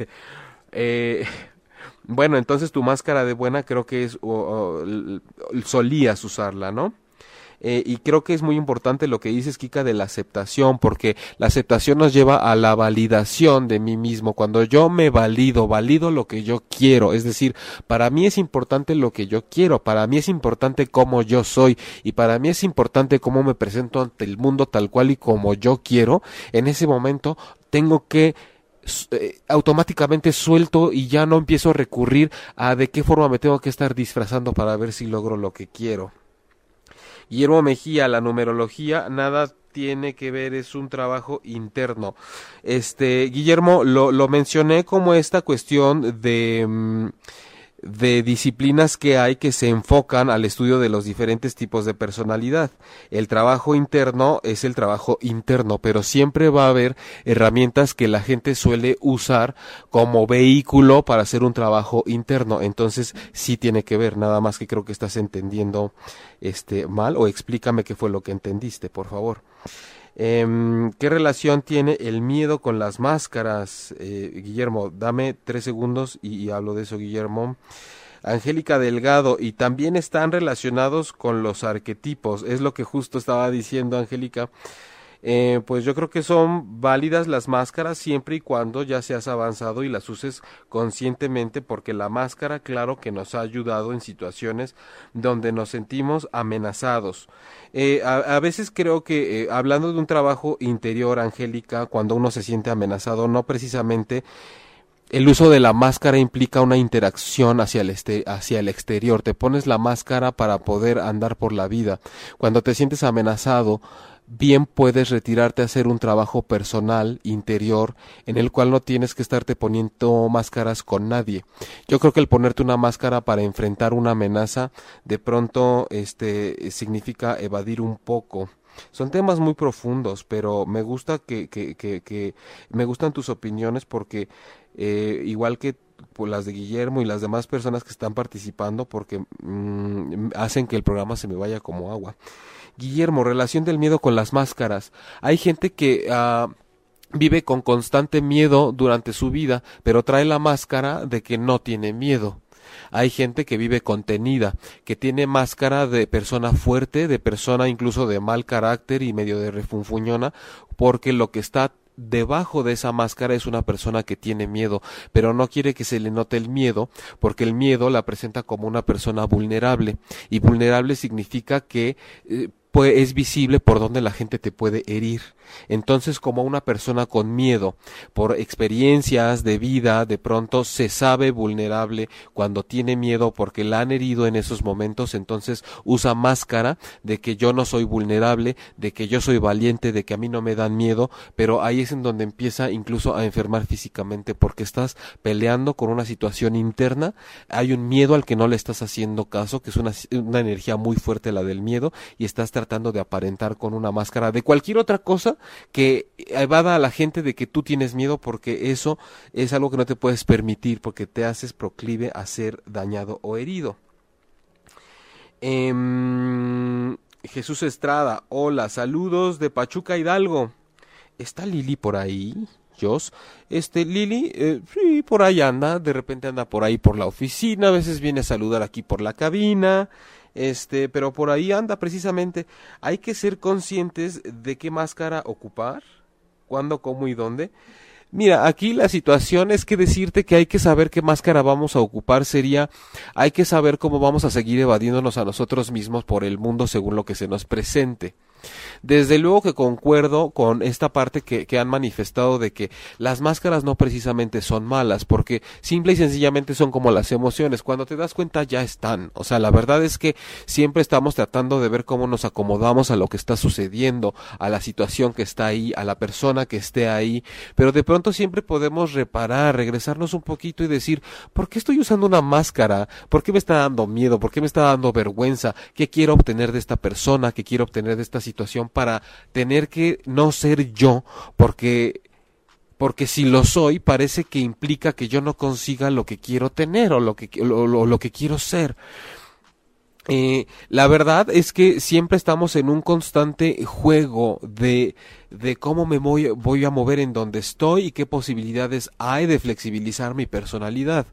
eh, <laughs> bueno, entonces tu máscara de buena creo que es solías usarla, ¿no? Eh, y creo que es muy importante lo que dices, Kika, de la aceptación, porque la aceptación nos lleva a la validación de mí mismo. Cuando yo me valido, valido lo que yo quiero, es decir, para mí es importante lo que yo quiero, para mí es importante cómo yo soy y para mí es importante cómo me presento ante el mundo tal cual y como yo quiero, en ese momento tengo que eh, automáticamente suelto y ya no empiezo a recurrir a de qué forma me tengo que estar disfrazando para ver si logro lo que quiero. Guillermo Mejía, la numerología, nada tiene que ver, es un trabajo interno. Este, Guillermo, lo, lo mencioné como esta cuestión de... Mm, de disciplinas que hay que se enfocan al estudio de los diferentes tipos de personalidad. El trabajo interno es el trabajo interno, pero siempre va a haber herramientas que la gente suele usar como vehículo para hacer un trabajo interno. Entonces, sí tiene que ver, nada más que creo que estás entendiendo este mal o explícame qué fue lo que entendiste, por favor. Em, ¿Qué relación tiene el miedo con las máscaras? Eh, Guillermo, dame tres segundos y, hablo de eso, Guillermo. Angélica Delgado, y también están relacionados con los arquetipos, es lo que justo estaba diciendo Angélica. Eh, pues yo creo que son válidas las máscaras siempre y cuando ya seas avanzado y las uses conscientemente porque la máscara claro que nos ha ayudado en situaciones donde nos sentimos amenazados. Eh, a, veces creo que eh, hablando de un trabajo interior, Angélica, cuando uno se siente amenazado, no precisamente el uso de la máscara implica una interacción hacia el, este, hacia el exterior. Te pones la máscara para poder andar por la vida. Cuando te sientes amenazado, bien puedes retirarte a hacer un trabajo personal, interior, en el cual no tienes que estarte poniendo máscaras con nadie. Yo creo que el ponerte una máscara para enfrentar una amenaza de pronto este significa evadir un poco. Son temas muy profundos, pero me gusta que, que, que, que me gustan tus opiniones porque eh, igual que las de Guillermo y las demás personas que están participando porque mm, hacen que el programa se me vaya como agua. Guillermo, relación del miedo con las máscaras. Hay gente que ah, vive con constante miedo durante su vida, pero trae la máscara de que no tiene miedo. Hay gente que vive contenida, que tiene máscara de persona fuerte, de persona incluso de mal carácter y medio de refunfuñona, porque lo que está debajo de esa máscara es una persona que tiene miedo, pero no quiere que se le note el miedo, porque el miedo la presenta como una persona vulnerable, y vulnerable significa que eh, pues es visible por donde la gente te puede herir. Entonces, como una persona con miedo, por experiencias de vida, de pronto se sabe vulnerable cuando tiene miedo porque la han herido en esos momentos, entonces usa máscara de que yo no soy vulnerable, de que yo soy valiente, de que a mí no me dan miedo, pero ahí es en donde empieza incluso a enfermar físicamente porque estás peleando con una situación interna, hay un miedo al que no le estás haciendo caso, que es una, una energía muy fuerte la del miedo, y estás tratando de aparentar con una máscara de cualquier otra cosa que evada a la gente de que tú tienes miedo porque eso es algo que no te puedes permitir porque te haces proclive a ser dañado o herido. Em, Jesús Estrada, hola, saludos de Pachuca Hidalgo. ¿Está Lili por ahí? Jos. Este, Lili, eh, sí, por ahí anda, de repente anda por ahí por la oficina, a veces viene a saludar aquí por la cabina este, pero por ahí anda precisamente. Hay que ser conscientes de qué máscara ocupar, cuándo, cómo y dónde. Mira, aquí la situación es que decirte que hay que saber qué máscara vamos a ocupar sería, hay que saber cómo vamos a seguir evadiéndonos a nosotros mismos por el mundo según lo que se nos presente. Desde luego que concuerdo con esta parte que, han manifestado de que las máscaras no precisamente son malas, porque simple y sencillamente son como las emociones. Cuando te das cuenta ya están. O sea, la verdad es que siempre estamos tratando de ver cómo nos acomodamos a lo que está sucediendo, a la situación que está ahí, a la persona que esté ahí, pero de pronto siempre podemos reparar, regresarnos un poquito y decir, ¿por qué estoy usando una máscara? ¿Por qué me está dando miedo? ¿Por qué me está dando vergüenza? ¿Qué quiero obtener de esta persona? ¿Qué quiero obtener de esta situación para tener que no ser yo, porque porque si lo soy parece que implica que yo no consiga lo que quiero tener o lo que, lo, lo que quiero ser. Eh, la verdad es que siempre estamos en un constante juego de, de cómo me voy, voy, a mover en donde estoy y qué posibilidades hay de flexibilizar mi personalidad.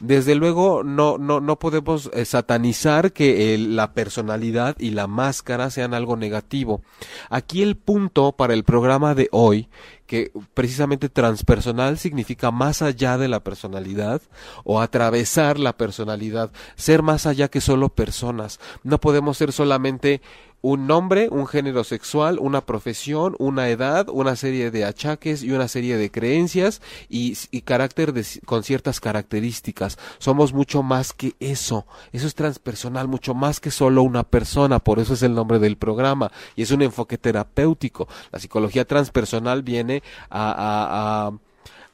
Desde luego no, no, no podemos eh, satanizar que el, la personalidad y la máscara sean algo negativo. Aquí el punto para el programa de hoy que precisamente transpersonal significa más allá de la personalidad o atravesar la personalidad, ser más allá que solo personas. No podemos ser solamente un nombre, un género sexual, una profesión, una edad, una serie de achaques y una serie de creencias y, carácter de, con ciertas características. Somos mucho más que eso. Eso es transpersonal, mucho más que solo una persona. Por eso es el nombre del programa y es un enfoque terapéutico. La psicología transpersonal viene a, a, a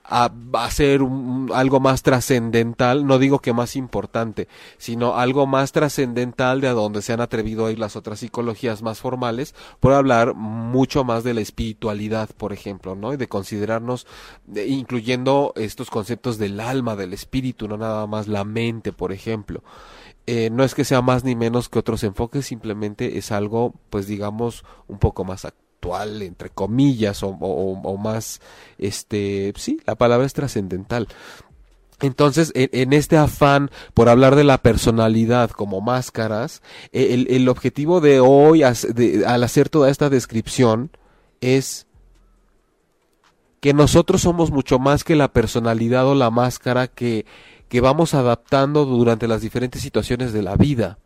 a, hacer un, algo más trascendental, no digo que más importante, sino algo más trascendental de a donde se han atrevido a ir las otras psicologías más formales, por hablar mucho más de la espiritualidad, por ejemplo, ¿no? Y de considerarnos, de, incluyendo estos conceptos del alma, del espíritu, no nada más la mente, por ejemplo. Eh, no es que sea más ni menos que otros enfoques, simplemente es algo, pues digamos, un poco más actual entre comillas, o, más, este, sí, la palabra es trascendental. Entonces, en, este afán por hablar de la personalidad como máscaras, el, el objetivo de hoy, al hacer toda esta descripción, es que nosotros somos mucho más que la personalidad o la máscara que, que vamos adaptando durante las diferentes situaciones de la vida.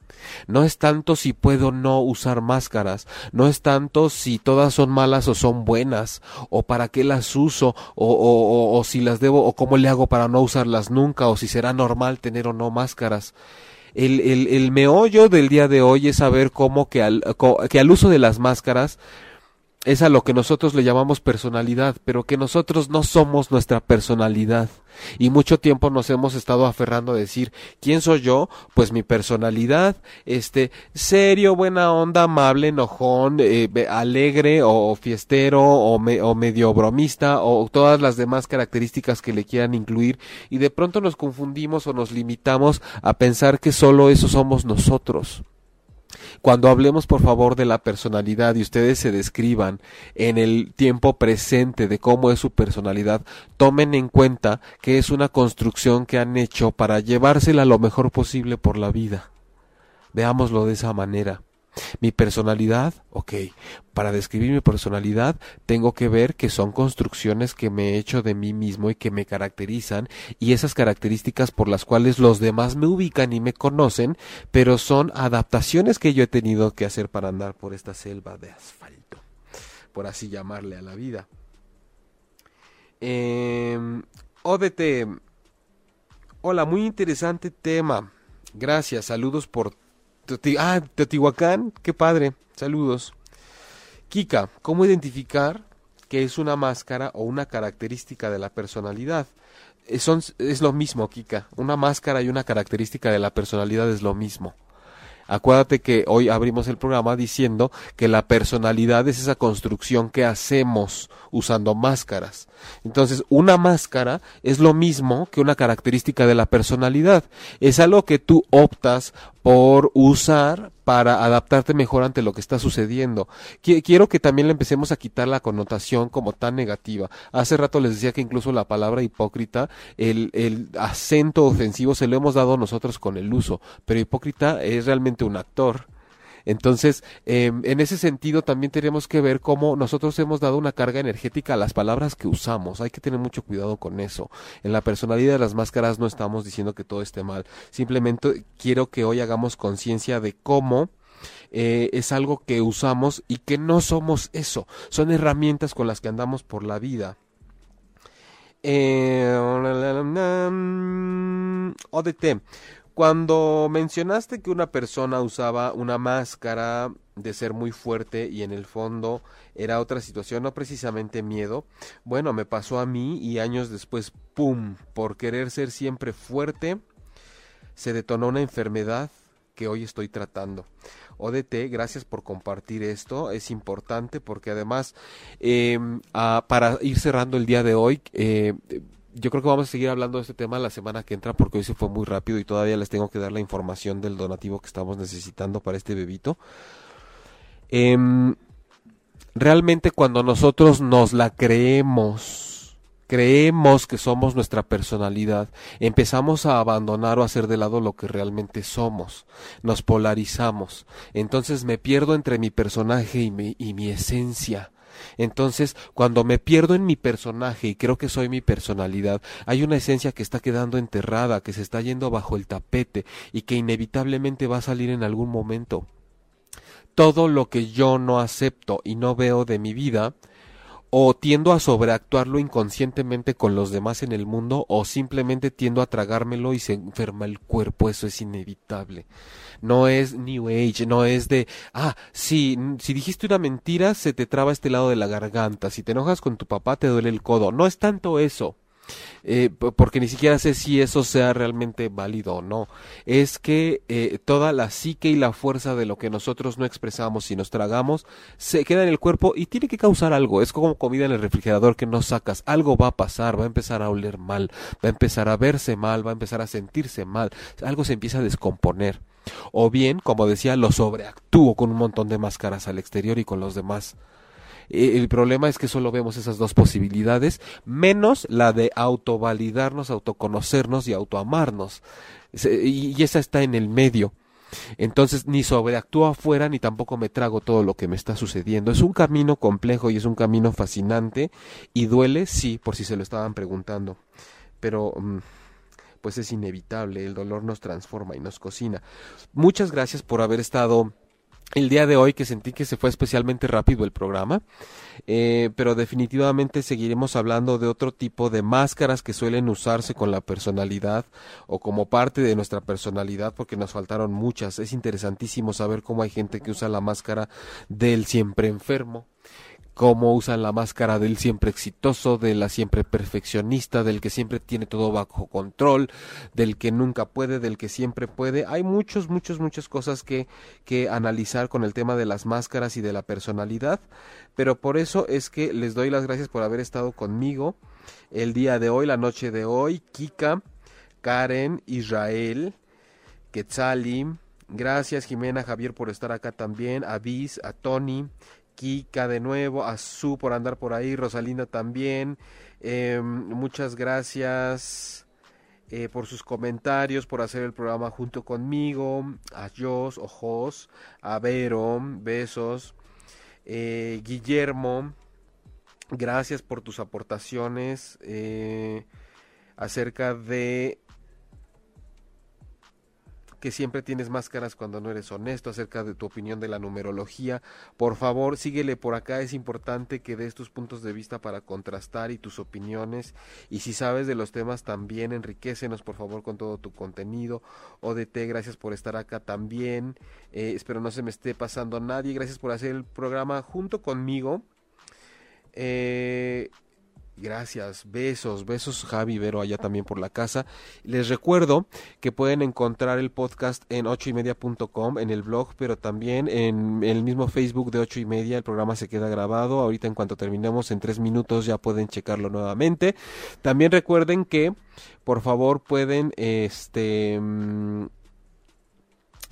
No es tanto si puedo no usar máscaras, no es tanto si todas son malas o son buenas, o para qué las uso, o, o, o, si las debo, o cómo le hago para no usarlas nunca, o si será normal tener o no máscaras. El, el, el meollo del día de hoy es saber cómo que al, que al uso de las máscaras es a lo que nosotros le llamamos personalidad, pero que nosotros no somos nuestra personalidad. Y mucho tiempo nos hemos estado aferrando a decir, ¿quién soy yo? Pues mi personalidad, este, serio, buena onda, amable, enojón, eh, alegre o fiestero o, me, o medio bromista o todas las demás características que le quieran incluir y de pronto nos confundimos o nos limitamos a pensar que solo eso somos nosotros. Cuando hablemos por favor de la personalidad y ustedes se describan en el tiempo presente de cómo es su personalidad, tomen en cuenta que es una construcción que han hecho para llevársela lo mejor posible por la vida. Veámoslo de esa manera. Mi personalidad, ok, para describir mi personalidad tengo que ver que son construcciones que me he hecho de mí mismo y que me caracterizan y esas características por las cuales los demás me ubican y me conocen, pero son adaptaciones que yo he tenido que hacer para andar por esta selva de asfalto, por así llamarle a la vida. Em, ODT, hola, muy interesante tema. Gracias, saludos por ah, Teotihuacán, qué padre, saludos. Kika, ¿cómo identificar que es una máscara o una característica de la personalidad? Eh, es lo mismo, Kika. Una máscara y una característica de la personalidad es lo mismo. Acuérdate que hoy abrimos el programa diciendo que la personalidad es esa construcción que hacemos usando máscaras. Entonces, una máscara es lo mismo que una característica de la personalidad. Es algo que tú optas por usar para adaptarte mejor ante lo que está sucediendo. Quiero que también le empecemos a quitar la connotación como tan negativa. Hace rato les decía que incluso la palabra hipócrita, el, el acento ofensivo se lo hemos dado nosotros con el uso, pero hipócrita es realmente un actor. Entonces, em, en ese sentido también tenemos que ver cómo nosotros hemos dado una carga energética a las palabras que usamos. Hay que tener mucho cuidado con eso. En la personalidad de las máscaras no estamos diciendo que todo esté mal. Simplemente quiero que hoy hagamos conciencia de cómo eh, es algo que usamos y que no somos eso. Son herramientas con las que andamos por la vida. Eh, ODT. Cuando mencionaste que una persona usaba una máscara de ser muy fuerte y en el fondo era otra situación, no precisamente miedo, bueno, me pasó a mí y años después, ¡pum!, por querer ser siempre fuerte, se detonó una enfermedad que hoy estoy tratando. ODT, gracias por compartir esto, es importante porque además, eh, para ir cerrando el día de hoy, eh, yo creo que vamos a seguir hablando de este tema la semana que entra porque hoy se fue muy rápido y todavía les tengo que dar la información del donativo que estamos necesitando para este bebito. Em, realmente cuando nosotros nos la creemos, creemos que somos nuestra personalidad, empezamos a abandonar o a hacer de lado lo que realmente somos, nos polarizamos, entonces me pierdo entre mi personaje y y mi esencia entonces, cuando me pierdo en mi personaje y creo que soy mi personalidad, hay una esencia que está quedando enterrada, que se está yendo bajo el tapete y que inevitablemente va a salir en algún momento. Todo lo que yo no acepto y no veo de mi vida, o tiendo a sobreactuarlo inconscientemente con los demás en el mundo o simplemente tiendo a tragármelo y se enferma el cuerpo, eso es inevitable. No es New Age, no es de, ah, si, si dijiste una mentira se te traba este lado de la garganta, si te enojas con tu papá te duele el codo, no es tanto eso eh, porque ni siquiera sé si eso sea realmente válido o no. Es que eh, toda la psique y la fuerza de lo que nosotros no expresamos y nos tragamos se queda en el cuerpo y tiene que causar algo. Es como comida en el refrigerador que no sacas. Algo va a pasar, va a empezar a oler mal, va a empezar a verse mal, va a empezar a sentirse mal. Algo se empieza a descomponer. O bien, como decía, lo sobreactúo con un montón de máscaras al exterior y con los demás eh, el problema es que solo vemos esas dos posibilidades, menos la de autovalidarnos, autoconocernos y autoamarnos. Y esa está en el medio. Entonces ni sobreactúo afuera ni tampoco me trago todo lo que me está sucediendo. Es un camino complejo y es un camino fascinante y duele, sí, por si se lo estaban preguntando. Pero mm, pues es inevitable, el dolor nos transforma y nos cocina. Muchas gracias por haber estado el día de hoy que sentí que se fue especialmente rápido el programa, eh, pero definitivamente seguiremos hablando de otro tipo de máscaras que suelen usarse con la personalidad o como parte de nuestra personalidad porque nos faltaron muchas. Es interesantísimo saber cómo hay gente que usa la máscara del siempre enfermo cómo usan la máscara del siempre exitoso, de la siempre perfeccionista, del que siempre tiene todo bajo control, del que nunca puede, del que siempre puede. Hay muchos, muchos, muchas cosas que, que analizar con el tema de las máscaras y de la personalidad, pero por eso es que les doy las gracias por haber estado conmigo el día de hoy, la noche de hoy, Kika, Karen, Israel, Quetzali, gracias Jimena, Javier por estar acá también, a Bis, a Tony, Kika de nuevo, a Su por andar por ahí, Rosalinda también. Em, muchas gracias. eh, por sus comentarios, por hacer el programa junto conmigo, a Jos, Ojos, a Vero, besos, eh, Guillermo, gracias por tus aportaciones eh, acerca de que siempre tienes máscaras cuando no eres honesto acerca de tu opinión de la numerología. Por favor, síguele por acá, es importante que des tus puntos de vista para contrastar y tus opiniones. Y si sabes de los temas también, enriquecenos por favor con todo tu contenido. ODT, gracias por estar acá también. Eh, espero no se me esté pasando a nadie. Gracias por hacer el programa junto conmigo. Eh, Gracias, besos, besos Javi Vero allá también por la casa. Les recuerdo que pueden encontrar el podcast en ocho y en el blog, pero también en el mismo Facebook de ocho y media. El programa se queda grabado. Ahorita en cuanto terminemos en tres minutos ya pueden checarlo nuevamente. También recuerden que por favor pueden este mm,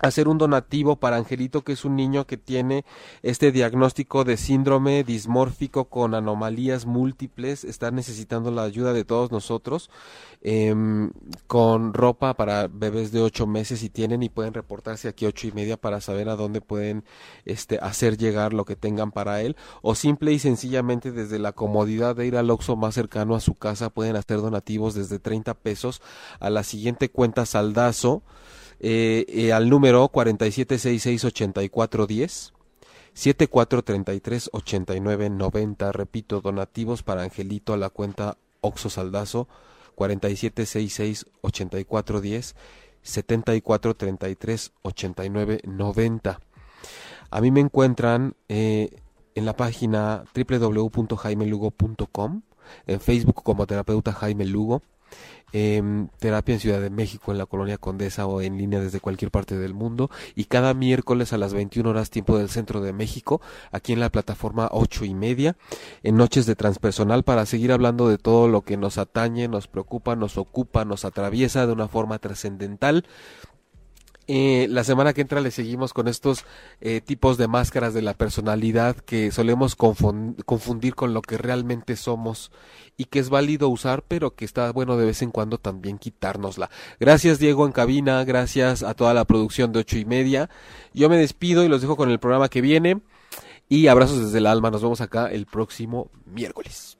hacer un donativo para Angelito, que es un niño que tiene este diagnóstico de síndrome dismórfico con anomalías múltiples, está necesitando la ayuda de todos nosotros, em, con ropa para bebés de ocho meses y tienen y pueden reportarse aquí ocho y media para saber a dónde pueden este, hacer llegar lo que tengan para él, o simple y sencillamente desde la comodidad de ir al Oxxo más cercano a su casa pueden hacer donativos desde 30 pesos a la siguiente cuenta saldazo eh, eh, al número 47668410. 74338990, repito, donativos para Angelito a la cuenta Oxo Saldazo 47668410 74338990. A mí me encuentran eh, en la página www.jaimelugo.com, en Facebook como terapeuta Jaime Lugo, eh, terapia en Ciudad de México, en la colonia Condesa o en línea desde cualquier parte del mundo. Y cada miércoles a las 21 horas tiempo del centro de México, aquí en la plataforma 8 y media, en Noches de Transpersonal, para seguir hablando de todo lo que nos atañe, nos preocupa, nos ocupa, nos atraviesa de una forma trascendental eh, la semana que entra le seguimos con estos eh, tipos de máscaras de la personalidad que solemos confundir con lo que realmente somos y que es válido usar, pero que está bueno de vez en cuando también quitárnosla. Gracias Diego en cabina, gracias a toda la producción de ocho y media. Yo me despido y los dejo con el programa que viene. Y abrazos desde el alma, nos vemos acá el próximo miércoles.